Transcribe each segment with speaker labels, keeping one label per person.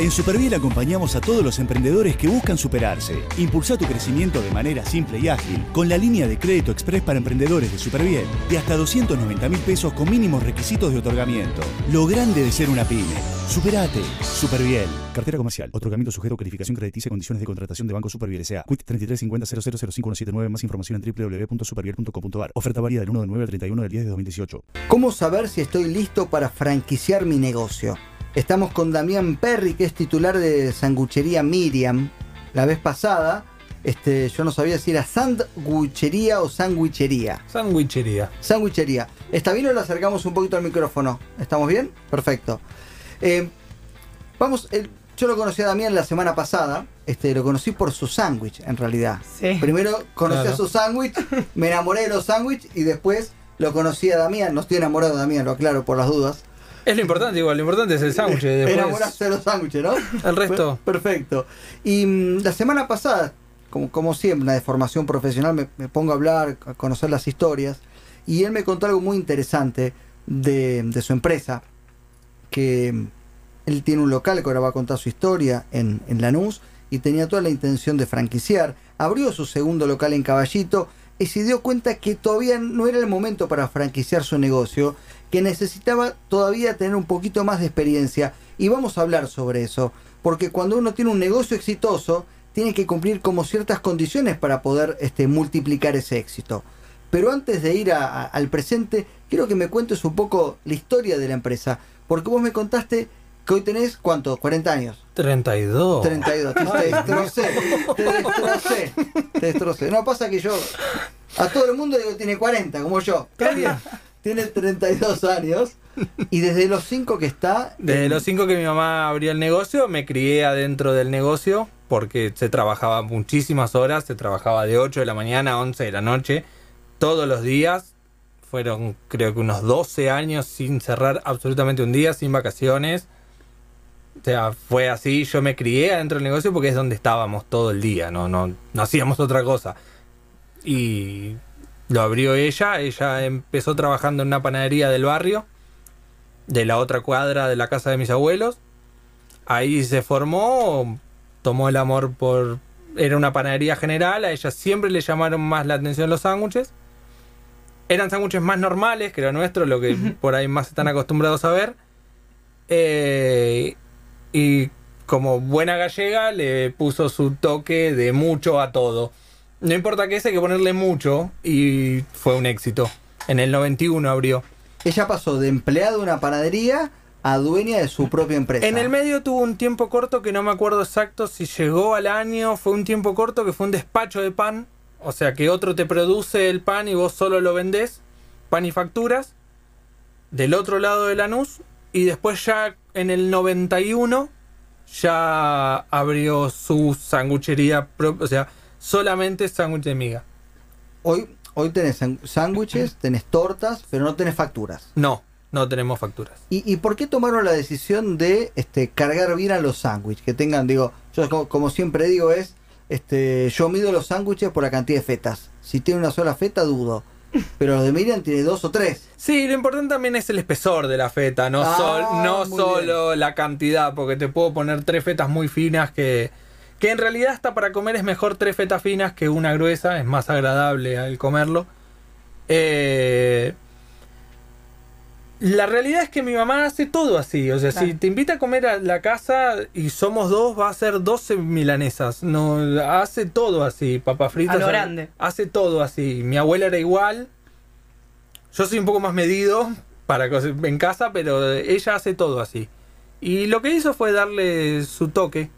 Speaker 1: En Superviel acompañamos a todos los emprendedores que buscan superarse. Impulsa tu crecimiento de manera simple y ágil con la línea de crédito express para emprendedores de Superviel de hasta 290 mil pesos con mínimos requisitos de otorgamiento. Lo grande de ser una pyme. Superate. Superviel. Cartera comercial. Otorgamiento sujeto a calificación crediticia y condiciones de contratación de Banco Superviel S.A. Quit 3350 Más información en www.superviel.com.ar. Oferta válida del 1 de 9 al 31 del 10 de 2018.
Speaker 2: ¿Cómo saber si estoy listo para franquiciar mi negocio? Estamos con Damián Perry, que es titular de Sanguchería Miriam. La vez pasada, este, yo no sabía si era sandwichería o sandwichería.
Speaker 3: Sandwichería.
Speaker 2: Sandwichería. ¿Está bien o le acercamos un poquito al micrófono? ¿Estamos bien? Perfecto. Eh, vamos, eh, yo lo conocí a Damián la semana pasada. Este, lo conocí por su sándwich, en realidad.
Speaker 4: Sí.
Speaker 2: Primero conocí
Speaker 3: Claro.
Speaker 2: a su sándwich, me enamoré de los sándwiches y después lo conocí a Damián. No estoy enamorado de Damián, lo aclaro por las dudas.
Speaker 3: Es lo importante, igual, lo importante es el sándwich.
Speaker 2: Enamoraste de los sándwiches, ¿no?
Speaker 3: el resto.
Speaker 2: Perfecto. Y mm, la semana pasada, como, como siempre, una de formación profesional, me, me pongo a hablar, a conocer las historias. Y él me contó algo muy interesante de, de su empresa. Que mm, él tiene un local que ahora va a contar su historia en, en Lanús. Y tenía toda la intención de franquiciar. Abrió su segundo local en Caballito. Y se dio cuenta que todavía no era el momento para franquiciar su negocio. Que necesitaba todavía tener un poquito más de experiencia. Y vamos a hablar sobre eso. Porque cuando uno tiene un negocio exitoso, tiene que cumplir como ciertas condiciones para poder este, multiplicar ese éxito. Pero antes de ir a- a- al presente, quiero que me cuentes un poco la historia de la empresa. Porque vos me contaste que hoy tenés, ¿cuánto? ¿40 años?
Speaker 3: 32.
Speaker 2: 32. Te, te destrocé. Te destrocé. Te destrocé. No, pasa que yo a todo el mundo digo tiene 40, como yo. Está bien. Tiene 32 años. Y desde los 5 que está.
Speaker 3: Desde
Speaker 2: en-
Speaker 3: los 5 que mi mamá abrió el negocio, me crié adentro del negocio porque se trabajaba muchísimas horas, se trabajaba de 8 de la mañana a 11 de la noche, todos los días. Fueron creo que unos 12 años sin cerrar absolutamente un día, sin vacaciones. O sea, fue así, yo me crié adentro del negocio porque es donde estábamos todo el día, no, no, no hacíamos otra cosa. Y lo abrió ella, ella empezó trabajando en una panadería del barrio, de la otra cuadra de la casa de mis abuelos. Ahí se formó, tomó el amor por... Era una panadería general, a ella siempre le llamaron más la atención los sándwiches. Eran sándwiches más normales que lo nuestro, lo que por ahí más están acostumbrados a ver. Eh, y como buena gallega le puso su toque de mucho a todo. No importa qué, hay que ponerle mucho y fue un éxito. En el 91 abrió.
Speaker 2: Ella pasó de empleado de una panadería a dueña de su propia empresa.
Speaker 3: En el medio tuvo un tiempo corto que no me acuerdo exacto si llegó al año, fue un tiempo corto que fue un despacho de pan, o sea que otro te produce el pan y vos solo lo vendés, pan y facturas, del otro lado de Lanús, y después ya en el 91 ya abrió su sanguchería, o sea, solamente sándwich de miga.
Speaker 2: Hoy, hoy tenés sándwiches, tenés tortas, pero no tenés facturas.
Speaker 3: No, no tenemos facturas.
Speaker 2: ¿Y, y por qué tomaron la decisión de este, cargar bien a los sándwiches? Que tengan, digo, yo como, como siempre digo es, este, yo mido los sándwiches por la cantidad de fetas. Si tiene una sola feta, dudo. Pero los de Miriam tiene dos o tres.
Speaker 3: Sí, lo importante también es el espesor de la feta, no,
Speaker 2: Ah,
Speaker 3: sol- no
Speaker 2: muy
Speaker 3: solo la cantidad, porque te puedo poner tres fetas muy finas que, que en realidad hasta para comer es mejor tres fetas finas que una gruesa, es más agradable al comerlo. Eh, la realidad es que mi mamá hace todo así, o sea, si te invita a comer a la casa y somos dos, va a ser 12 milanesas, no, hace todo así, papas fritas.
Speaker 4: A lo
Speaker 3: hace-
Speaker 4: grande.
Speaker 3: Hace todo así, mi abuela era igual, yo soy un poco más medido para en casa, pero ella hace todo así. Y lo que hizo fue darle su toque.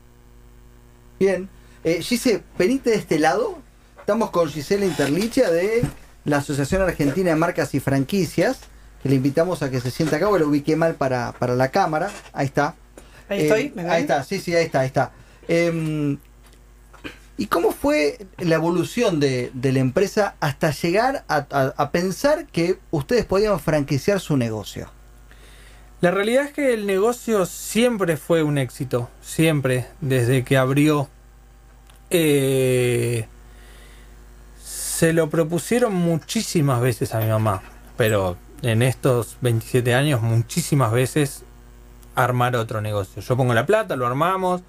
Speaker 2: Bien. Eh, Gise, venite de este lado. Estamos con Gisela Interlicia de la Asociación Argentina de Marcas y Franquicias. Que le invitamos a que se sienta acá, o lo ubiqué mal para, para la cámara. Ahí está.
Speaker 4: Ahí
Speaker 2: Eh,
Speaker 4: estoy. ¿me ven?
Speaker 2: ahí está, sí, sí, ahí está, ahí está. Em, ¿Y cómo fue la evolución de, de la empresa hasta llegar a, a- a pensar que ustedes podían franquiciar su negocio?
Speaker 3: La realidad es que el negocio siempre fue un éxito, siempre, desde que abrió. Eh, Se lo propusieron muchísimas veces a mi mamá, pero en estos 27 años muchísimas veces armar otro negocio. Yo pongo la plata, lo armamos.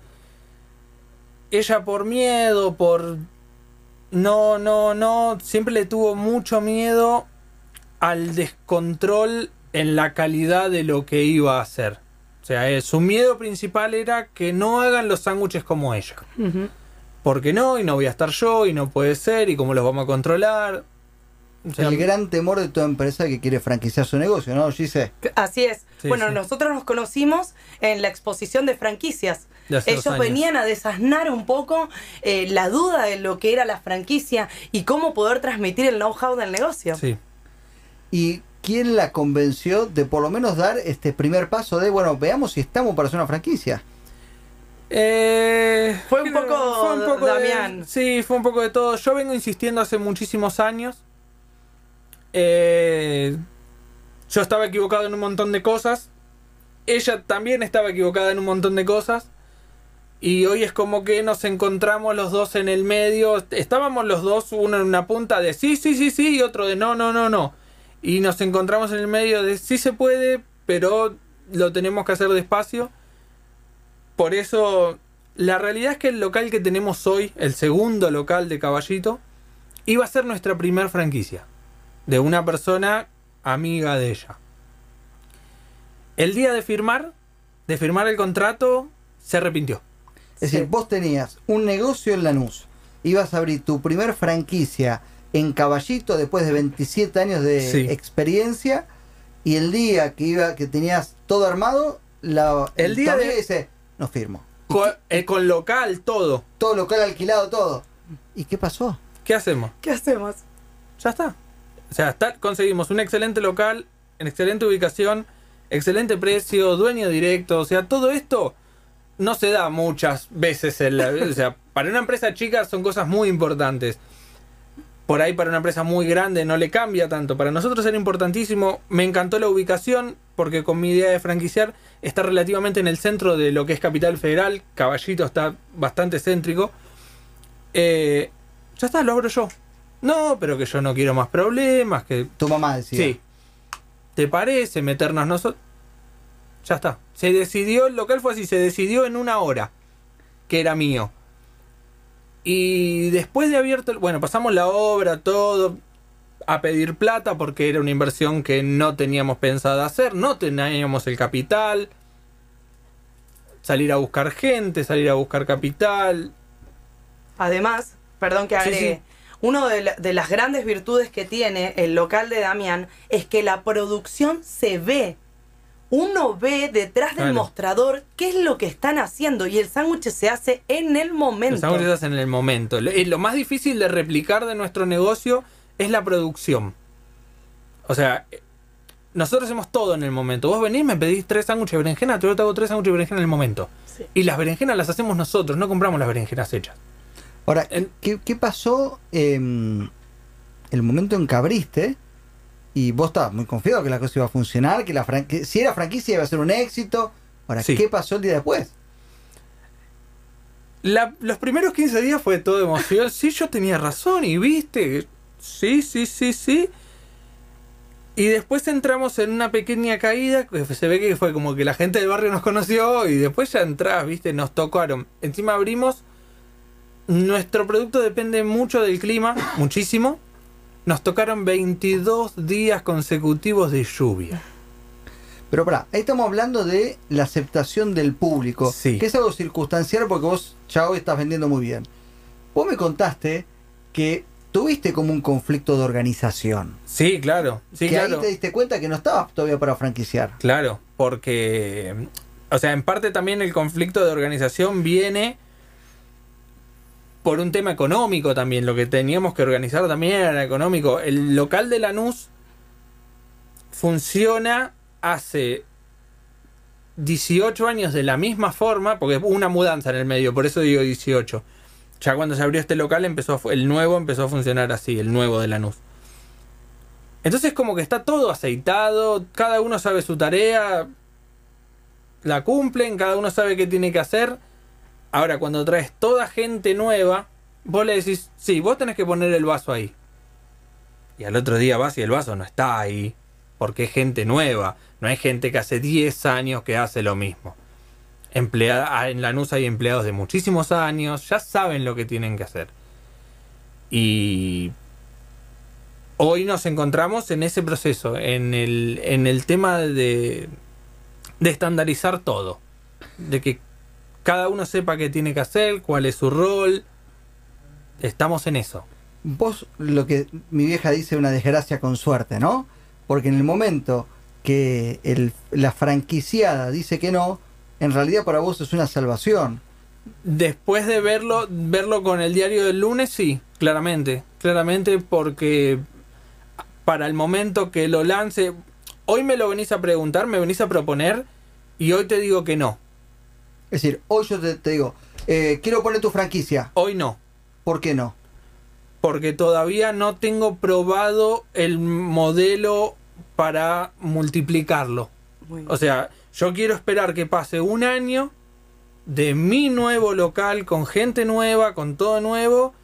Speaker 3: Ella por miedo, por... No, no, no, siempre le tuvo mucho miedo al descontrol en la calidad de lo que iba a hacer. O sea, eh, su miedo principal era que no hagan los sándwiches como ella. Porque no, y no voy a estar yo, y no puede ser, y cómo los vamos a controlar. O sea,
Speaker 2: el gran temor de toda empresa que quiere franquiciar su negocio, ¿no, Gise?
Speaker 4: Así es.
Speaker 3: Sí,
Speaker 4: bueno,
Speaker 3: sí.
Speaker 4: nosotros nos conocimos en la exposición de franquicias.
Speaker 3: De
Speaker 4: Ellos venían a desasnar un poco eh, la duda de lo que era la franquicia y cómo poder transmitir el know-how del negocio.
Speaker 3: Sí.
Speaker 2: ¿Y quién la convenció de por lo menos dar este primer paso de, bueno, veamos si estamos para hacer una franquicia?
Speaker 3: Eh,
Speaker 4: Fue un
Speaker 3: creo-
Speaker 4: poco
Speaker 3: de- sí, fue un poco de todo. Yo vengo insistiendo hace muchísimos años. Eh, yo estaba equivocado en un montón de cosas. Ella también estaba equivocada en un montón de cosas. Y hoy es como que nos encontramos los dos en el medio. Estábamos los dos, uno en una punta de sí, sí, sí, sí, y otro de no, no, no, no. Y nos encontramos en el medio de sí se puede, pero lo tenemos que hacer despacio. Por eso, la realidad es que el local que tenemos hoy, el segundo local de Caballito, iba a ser nuestra primer franquicia. De una persona amiga de ella. El día de firmar, de firmar el contrato, se arrepintió.
Speaker 2: Es
Speaker 4: Sí.
Speaker 2: decir, vos tenías un negocio en Lanús, ibas a abrir tu primer franquicia en Caballito después de 27 años de
Speaker 3: Sí.
Speaker 2: experiencia y el día que iba que tenías todo armado, la,
Speaker 3: El día de-
Speaker 2: dice, no firmo.
Speaker 3: Con, eh, con local, todo.
Speaker 2: Todo local alquilado, todo. ¿Y qué pasó?
Speaker 3: ¿Qué hacemos?
Speaker 4: ¿Qué hacemos?
Speaker 3: Ya está. O sea, está- conseguimos un excelente local, en excelente ubicación, excelente precio, dueño directo. O sea, todo esto no se da muchas veces en la O sea, para una empresa chica son cosas muy importantes. Por ahí para una empresa muy grande no le cambia tanto. Para nosotros era importantísimo. Me encantó la ubicación porque con mi idea de franquiciar está relativamente en el centro de lo que es Capital Federal. Caballito está bastante céntrico. Eh, ya está, lo abro yo. No, pero que yo no quiero más problemas, que...
Speaker 2: Tu mamá decía.
Speaker 3: Sí. ¿Te parece meternos nosotros? Ya está. Se decidió, el local fue así, se decidió en una hora, que era mío. Y después de abierto, bueno, pasamos la obra, todo, a pedir plata porque era una inversión que no teníamos pensada hacer, no teníamos el capital. Salir a buscar gente, salir a buscar capital.
Speaker 4: Además, perdón que
Speaker 3: Sí,
Speaker 4: agregue,
Speaker 3: sí.
Speaker 4: una de, la- de las grandes virtudes que tiene el local de Damián es que la producción se ve. Uno ve detrás del
Speaker 3: Claro.
Speaker 4: mostrador qué es lo que están haciendo y el sándwich se hace en el momento.
Speaker 3: Los sándwiches se hacen en el momento. Lo, lo más difícil de replicar de nuestro negocio es la producción. O sea, eh, nosotros hacemos todo en el momento. Vos venís, me pedís tres sándwiches de berenjena, yo te hago tres sándwiches de berenjena en el momento.
Speaker 4: Sí.
Speaker 3: Y las berenjenas las hacemos nosotros, no compramos las berenjenas hechas.
Speaker 2: Ahora, ¿qué, qué pasó en el momento en que abriste? Y vos estabas muy confiado que la cosa iba a funcionar, que la fran- que si era franquicia iba a ser un éxito. Ahora,
Speaker 3: Sí.
Speaker 2: ¿qué pasó el día después?
Speaker 3: La- los primeros 15 días fue todo emoción. Sí, yo tenía razón y viste. Sí, sí, sí, sí. Y después entramos en una pequeña caída. que Se ve que fue como que la gente del barrio nos conoció y después ya entrás, viste, nos tocaron. Encima abrimos. Nuestro producto depende mucho del clima, muchísimo. Nos tocaron 22 días consecutivos de lluvia.
Speaker 2: Pero pará, ahí estamos hablando de la aceptación del público,
Speaker 3: Sí.
Speaker 2: que es algo circunstancial porque vos ya hoy estás vendiendo muy bien. Vos me contaste que tuviste como un conflicto de organización.
Speaker 3: Sí, claro. Sí,
Speaker 2: que
Speaker 3: claro.
Speaker 2: ahí te diste cuenta que no estabas todavía para franquiciar.
Speaker 3: Claro, porque, o sea, en parte también el conflicto de organización viene por un tema económico también. Lo que teníamos que organizar también era económico. El local de Lanús funciona hace 18 años de la misma forma, porque hubo una mudanza en el medio, por eso digo 18. Ya cuando se abrió este local, empezó el nuevo empezó a funcionar así, el nuevo de Lanús. Entonces como que está todo aceitado, cada uno sabe su tarea, la cumplen, cada uno sabe qué tiene que hacer. Ahora cuando traes toda gente nueva, vos le decís, sí, vos tenés que poner el vaso ahí. Y al otro día vas y el vaso no está ahí, porque es gente nueva, no hay gente que hace 10 años que hace lo mismo. Emplea- en Lanús hay empleados de muchísimos años, ya saben lo que tienen que hacer. Y hoy nos encontramos en ese proceso, en el, en el tema de, de estandarizar todo. De que cada uno sepa qué tiene que hacer, cuál es su rol. Estamos en eso.
Speaker 2: Vos, lo que mi vieja dice, una desgracia con suerte, ¿no? Porque en el momento que el- la franquiciada dice que no, en realidad para vos es una salvación.
Speaker 3: Después de verlo, verlo con el diario del lunes, sí, claramente. Claramente porque para el momento que lo lance, hoy me lo venís a preguntar, me venís a proponer y hoy te digo que no.
Speaker 2: Es decir, hoy yo te, te digo, eh, quiero poner tu franquicia,
Speaker 3: Hoy no.
Speaker 2: ¿por qué no?
Speaker 3: Porque todavía no tengo probado el modelo para multiplicarlo. O sea, yo quiero esperar que pase un año de mi nuevo local con gente nueva, con todo nuevo.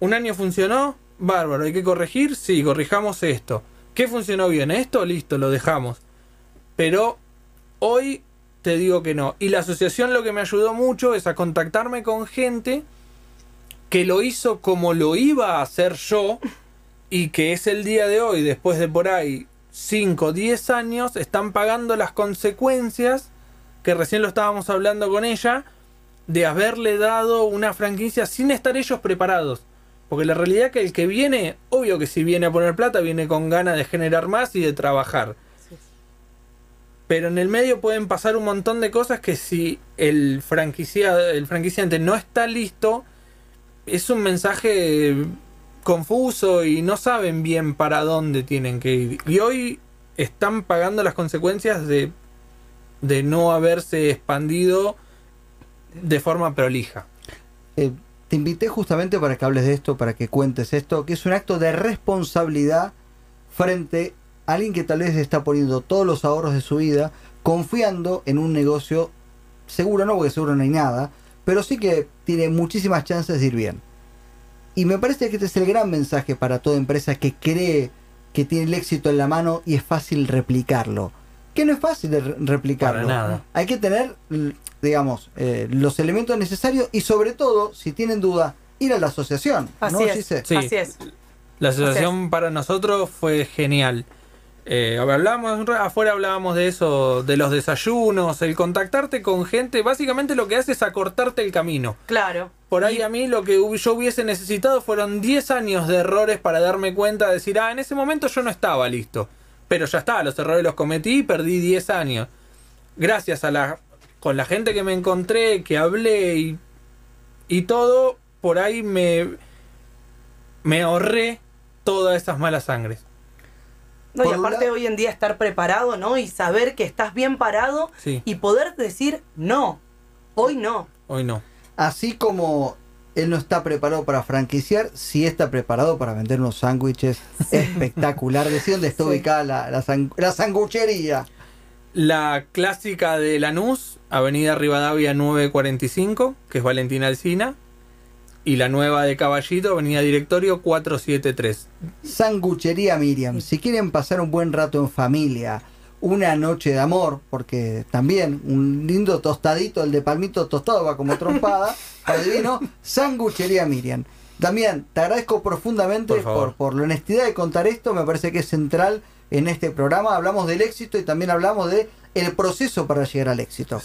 Speaker 3: Un año funcionó, bárbaro, hay que corregir, sí, corrijamos esto. ¿Qué funcionó bien? Esto, listo, lo dejamos. Pero hoy te digo que no. Y la asociación lo que me ayudó mucho es a contactarme con gente que lo hizo como lo iba a hacer yo y que es el día de hoy, después de por ahí 5, 10 años, están pagando las consecuencias, que recién lo estábamos hablando con ella, de haberle dado una franquicia sin estar ellos preparados. Porque la realidad es que el que viene, obvio que si viene a poner plata, viene con ganas de generar más y de trabajar. Pero en el medio pueden pasar un montón de cosas que si el, franquicia, el franquiciante no está listo, es un mensaje confuso y no saben bien para dónde tienen que ir. Y hoy están pagando las consecuencias de, de no haberse expandido de forma prolija.
Speaker 2: Eh, te invité justamente para que hables de esto, para que cuentes esto, que es un acto de responsabilidad frente alguien que tal vez está poniendo todos los ahorros de su vida, confiando en un negocio seguro, no porque seguro no hay nada, pero sí que tiene muchísimas chances de ir bien. Y me parece que este es el gran mensaje para toda empresa que cree que tiene el éxito en la mano y es fácil replicarlo. Que no es fácil de replicarlo.
Speaker 3: Para nada.
Speaker 2: Hay que tener, l- digamos, eh, los elementos necesarios y sobre todo, si tienen duda, ir a la asociación.
Speaker 4: Así
Speaker 2: ¿no,
Speaker 4: es.
Speaker 3: Sí.
Speaker 4: Así es.
Speaker 3: La asociación para nosotros fue genial. Eh, hablábamos, afuera hablábamos de eso, de los desayunos, el contactarte con gente, básicamente lo que hace es acortarte el camino.
Speaker 4: Claro.
Speaker 3: Por ahí a mí lo que yo hubiese necesitado fueron 10 años de errores para darme cuenta de decir, ah, en ese momento yo no estaba listo. Pero ya está, los errores los cometí y perdí 10 años. Gracias a la con la gente que me encontré, que hablé y, y todo, por ahí me, me ahorré todas esas malas sangres.
Speaker 4: No, y aparte
Speaker 2: lado-
Speaker 4: hoy en día estar preparado, ¿no? Y saber que estás bien parado
Speaker 3: Sí.
Speaker 4: y poder decir no. Hoy no.
Speaker 3: Hoy no.
Speaker 2: Así como él no está preparado para franquiciar, sí está preparado para vender unos sándwiches espectacular. ¿De dónde está
Speaker 4: Sí.
Speaker 2: ubicada la, la, san- la sanguchería?
Speaker 3: La clásica de Lanús, Avenida Rivadavia 945, que es Valentina Alcina. Y la nueva de Caballito, Avenida Directorio 473.
Speaker 2: Sanguchería Miriam. Si quieren pasar un buen rato en familia, una noche de amor, porque también un lindo tostadito, el de palmito tostado va como trompada, adivino, Sanguchería Miriam. También te agradezco profundamente
Speaker 3: Por
Speaker 2: por, por la honestidad de contar esto, me parece que es central en este programa. Hablamos del éxito y también hablamos de el proceso para llegar al éxito.